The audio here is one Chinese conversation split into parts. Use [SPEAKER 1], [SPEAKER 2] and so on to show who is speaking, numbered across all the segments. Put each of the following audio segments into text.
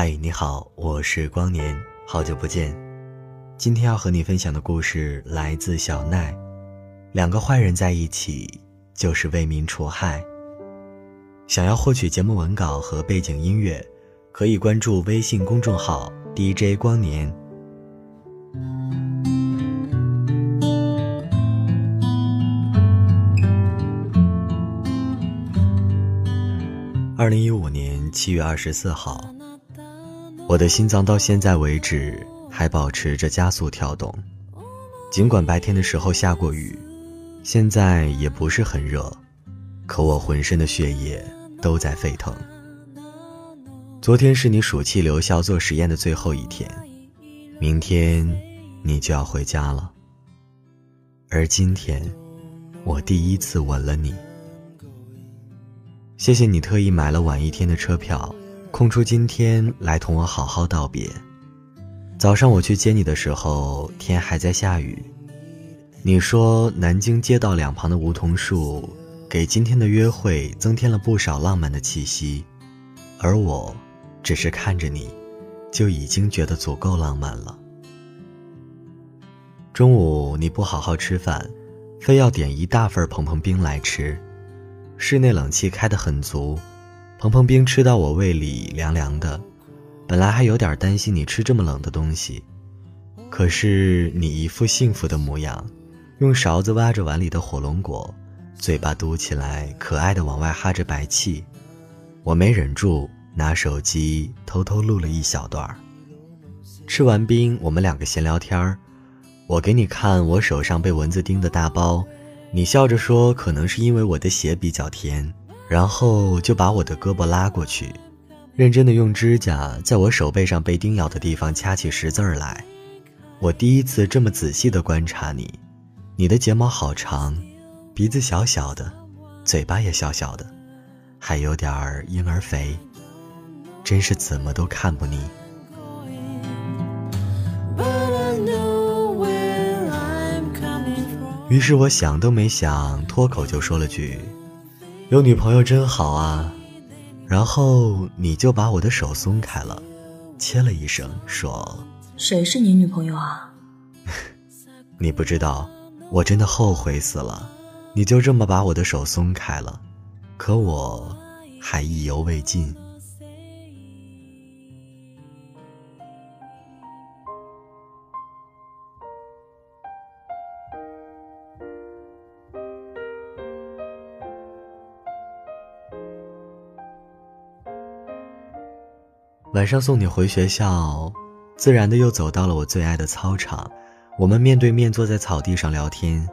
[SPEAKER 1] 嗨，你好，我是光年，好久不见。今天要和你分享的故事来自小奈。两个坏人在一起，就是为民除害。想要获取节目文稿和背景音乐，可以关注微信公众号 DJ 光年。二零一五年七月二十四号，我的心脏到现在为止还保持着加速跳动，尽管白天的时候下过雨，现在也不是很热，可我浑身的血液都在沸腾。昨天是你暑期留校做实验的最后一天，明天你就要回家了，而今天，我第一次吻了你。谢谢你特意买了晚一天的车票，空出今天来同我好好道别。早上我去接你的时候，天还在下雨。你说南京街道两旁的梧桐树，给今天的约会增添了不少浪漫的气息，而我，只是看着你，就已经觉得足够浪漫了。中午你不好好吃饭，非要点一大份蓬蓬冰来吃。室内冷气开得很足，蓬蓬冰吃到我胃里凉凉的。本来还有点担心你吃这么冷的东西，可是你一副幸福的模样，用勺子挖着碗里的火龙果，嘴巴嘟起来，可爱的往外哈着白气。我没忍住，拿手机偷偷录了一小段吃完冰，我们两个闲聊天，我给你看我手上被蚊子叮的大包。你笑着说：“可能是因为我的血比较甜。”然后就把我的胳膊拉过去，认真的用指甲在我手背上被叮咬的地方掐起十字儿来。我第一次这么仔细的观察你，你的睫毛好长，鼻子小小的，嘴巴也小小的，还有点儿婴儿肥，真是怎么都看不腻。于是我想都没想，脱口就说了句：“有女朋友真好啊。”然后你就把我的手松开了，切了一声说：“
[SPEAKER 2] 谁是你女朋友啊？”
[SPEAKER 1] 你不知道，我真的后悔死了。你就这么把我的手松开了，可我还意犹未尽。晚上送你回学校，自然的又走到了我最爱的操场。我们面对面坐在草地上聊天，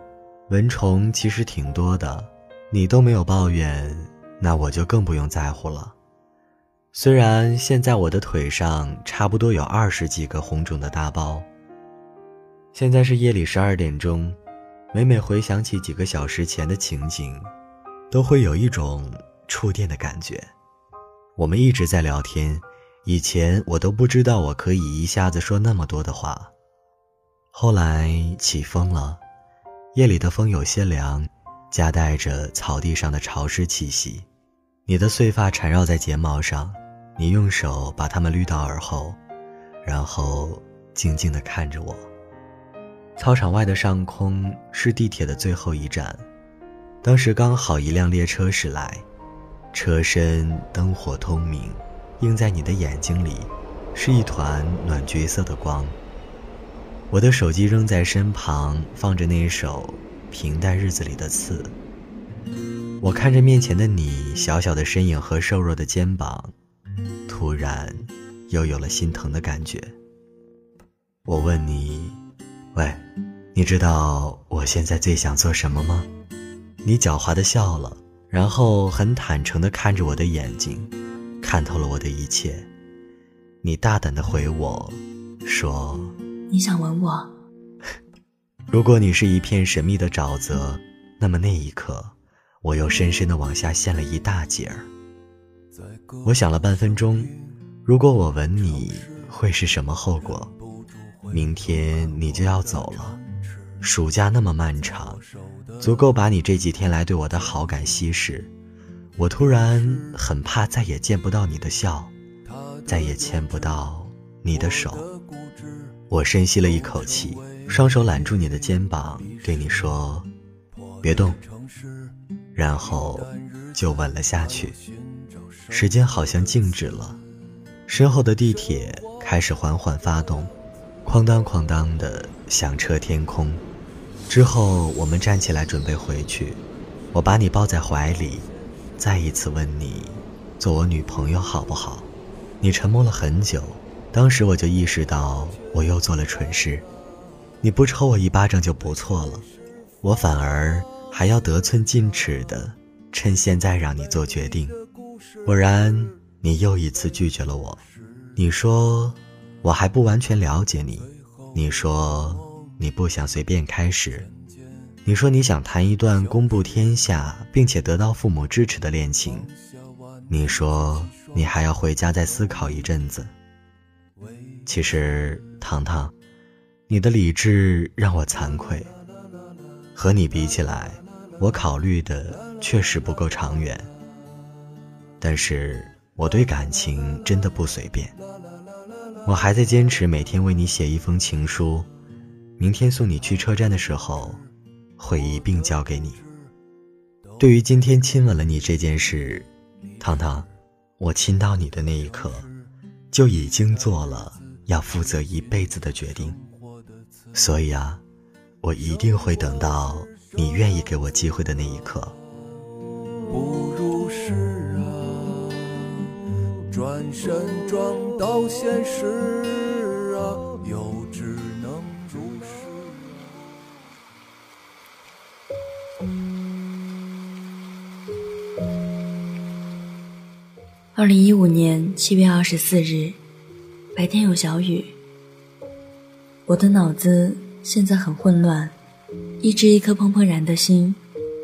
[SPEAKER 1] 蚊虫其实挺多的，你都没有抱怨，那我就更不用在乎了。虽然现在我的腿上差不多有二十几个红肿的大包。现在是夜里十二点钟，每每回想起几个小时前的情景，都会有一种触电的感觉。我们一直在聊天。以前我都不知道我可以一下子说那么多的话。后来起风了，夜里的风有些凉，夹带着草地上的潮湿气息。你的碎发缠绕在睫毛上，你用手把它们捋到耳后，然后静静地看着我。操场外的上空是地铁的最后一站，当时刚好一辆列车驶来，车身灯火通明。映在你的眼睛里，是一团暖橘色的光。我的手机扔在身旁，放着那一首《平淡日子里的刺》。我看着面前的你，小小的身影和瘦弱的肩膀，突然又有了心疼的感觉。我问你：“喂，你知道我现在最想做什么吗？”你狡猾的笑了，然后很坦诚的看着我的眼睛。看透了我的一切，你大胆的回我，说：“
[SPEAKER 2] 你想吻我？
[SPEAKER 1] 如果你是一片神秘的沼泽，那么那一刻，我又深深的往下陷了一大截儿。我想了半分钟，如果我吻你，会是什么后果？明天你就要走了，暑假那么漫长，足够把你这几天来对我的好感稀释。”我突然很怕再也见不到你的笑，再也牵不到你的手。我深吸了一口气，双手揽住你的肩膀，对你说：“别动。”然后就吻了下去。时间好像静止了，身后的地铁开始缓缓发动，哐当哐当的响彻天空。之后我们站起来准备回去，我把你抱在怀里，再一次问你：做我女朋友好不好？你沉默了很久。当时我就意识到我又做了蠢事，你不抽我一巴掌就不错了，我反而还要得寸进尺的趁现在让你做决定。果然，你又一次拒绝了我。你说我还不完全了解你，你说你不想随便开始，你说你想谈一段公布天下并且得到父母支持的恋情，你说你还要回家再思考一阵子。其实，糖糖，你的理智让我惭愧。和你比起来，我考虑的确实不够长远。但是，我对感情真的不随便。我还在坚持每天为你写一封情书，明天送你去车站的时候，会一并交给你。对于今天亲吻了你这件事，糖糖，我亲到你的那一刻。就已经做了要负责一辈子的决定，所以啊，我一定会等到你愿意给我机会的那一刻。不如是啊，转身撞到现实啊，又只能如是。
[SPEAKER 2] 二零一五年七月二十四日，白天有小雨。我的脑子现在很混乱，抑制一颗怦怦然的心，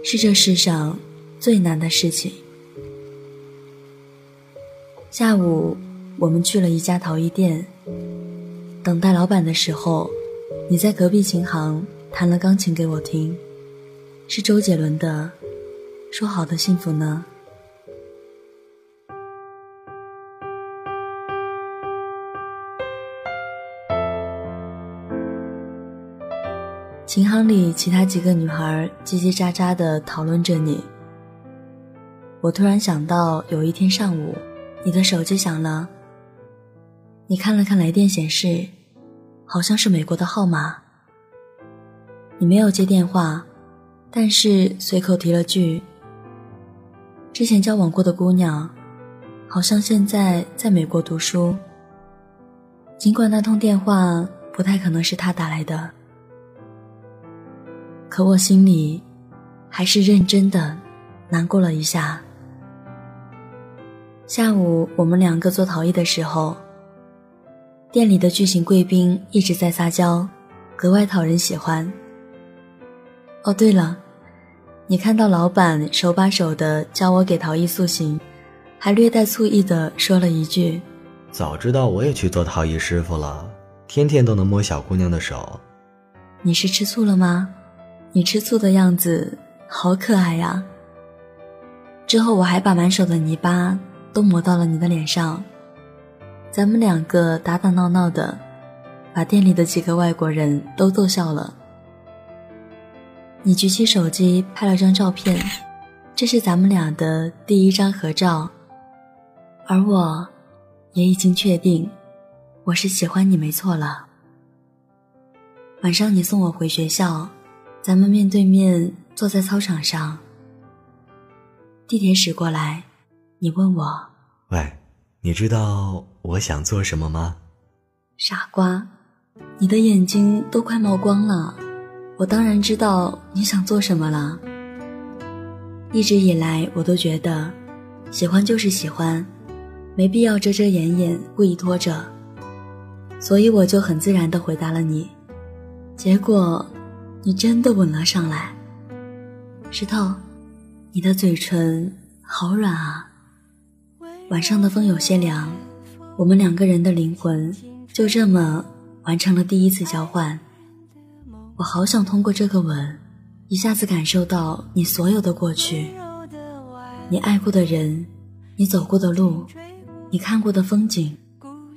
[SPEAKER 2] 是这世上最难的事情。下午，我们去了一家陶艺店，等待老板的时候，你在隔壁琴行弹了钢琴给我听，是周杰伦的《说好的幸福呢》。琴行里，其他几个女孩叽叽喳喳地讨论着你。我突然想到，有一天上午，你的手机响了。你看了看来电显示，好像是美国的号码。你没有接电话，但是随口提了句：“之前交往过的姑娘，好像现在在美国读书。”尽管那通电话不太可能是他打来的。可我心里，还是认真的难过了一下。下午我们两个做陶艺的时候，店里的巨型贵宾一直在撒娇，格外讨人喜欢。哦，对了，你看到老板手把手的教我给陶艺塑形，还略带醋意的说了一句：“
[SPEAKER 1] 早知道我也去做陶艺师傅了，天天都能摸小姑娘的手。”
[SPEAKER 2] 你是吃醋了吗？你吃醋的样子好可爱呀！之后我还把满手的泥巴都抹到了你的脸上，咱们两个打打闹闹的，把店里的几个外国人都逗笑了。你举起手机拍了张照片，这是咱们俩的第一张合照，而我，也已经确定，我是喜欢你没错了。晚上你送我回学校。咱们面对面坐在操场上，地铁驶过来，你问我：“
[SPEAKER 1] 喂，你知道我想做什么吗？”
[SPEAKER 2] 傻瓜，你的眼睛都快冒光了。我当然知道你想做什么了。一直以来，我都觉得，喜欢就是喜欢，没必要遮遮掩掩，故意拖着。所以我就很自然的回答了你。结果。你真的吻了上来，石头，你的嘴唇好软啊。晚上的风有些凉，我们两个人的灵魂就这么完成了第一次交换。我好想通过这个吻，一下子感受到你所有的过去，你爱过的人，你走过的路，你看过的风景，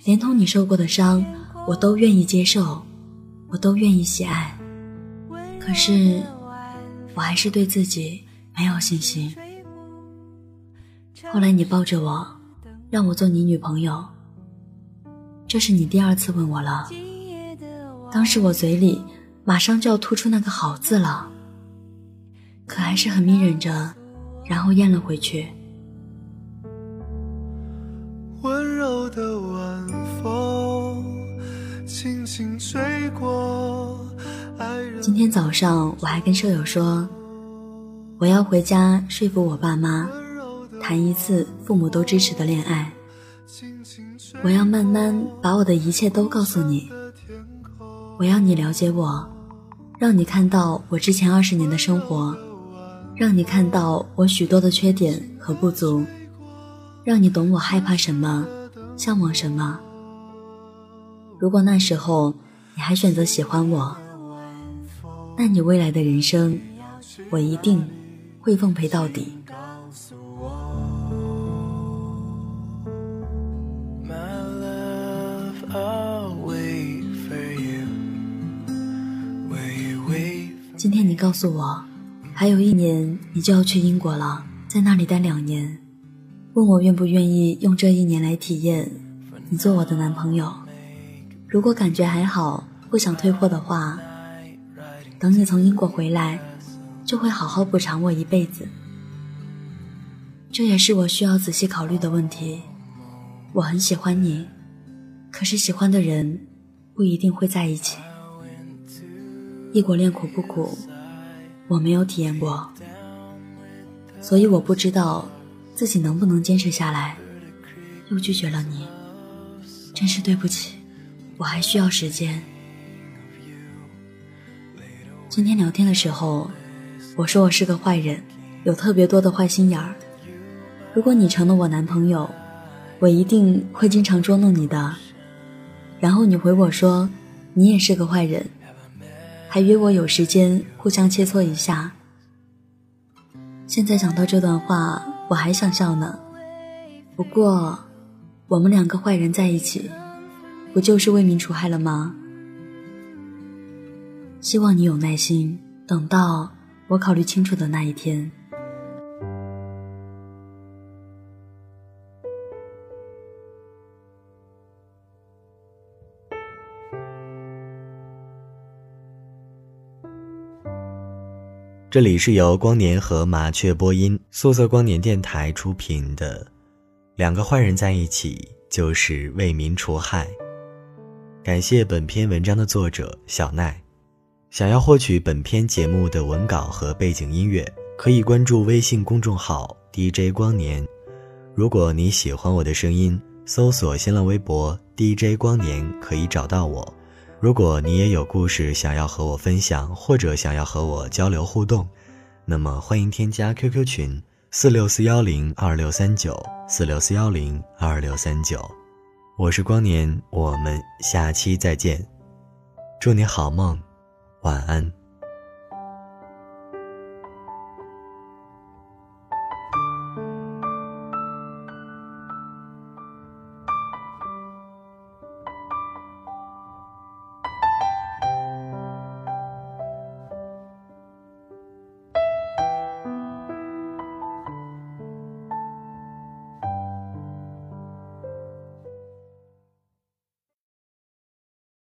[SPEAKER 2] 连同你受过的伤，我都愿意接受，我都愿意喜爱。可是，我还是对自己没有信心。后来你抱着我，让我做你女朋友。这是你第二次问我了。当时我嘴里马上就要吐出那个好字了，可还是很命忍着，然后咽了回去。温柔的晚风轻轻吹。今天早上我还跟舍友说，我要回家说服我爸妈，谈一次父母都支持的恋爱。我要慢慢把我的一切都告诉你，我要你了解我，让你看到我之前二十年的生活，让你看到我许多的缺点和不足，让你懂我害怕什么，向往什么。如果那时候你还选择喜欢我，那你未来的人生，我一定会奉陪到底。今天你告诉我，还有一年你就要去英国了，在那里待两年，问我愿不愿意用这一年来体验你做我的男朋友。如果感觉还好，不想退货的话。等你从英国回来，就会好好补偿我一辈子。这也是我需要仔细考虑的问题。我很喜欢你，可是喜欢的人不一定会在一起。异国恋苦不苦？我没有体验过，所以我不知道自己能不能坚持下来。又拒绝了你，真是对不起。我还需要时间。今天聊天的时候，我说我是个坏人，有特别多的坏心眼儿。如果你成了我男朋友，我一定会经常捉弄你的。然后你回我说，你也是个坏人，还约我有时间互相切磋一下。现在想到这段话，我还想笑呢。不过，我们两个坏人在一起，不就是为民除害了吗？希望你有耐心，等到我考虑清楚的那一天。
[SPEAKER 1] 这里是由光年和麻雀播音、素色光年电台出品的《两个坏人在一起就是为民除害》。感谢本篇文章的作者小奈。想要获取本篇节目的文稿和背景音乐，可以关注微信公众号 DJ 光年。如果你喜欢我的声音，搜索新浪微博 DJ 光年可以找到我。如果你也有故事想要和我分享，或者想要和我交流互动，那么欢迎添加 QQ 群四六四幺零二六三九四六四幺零二六三九。我是光年，我们下期再见，祝你好梦。晚安。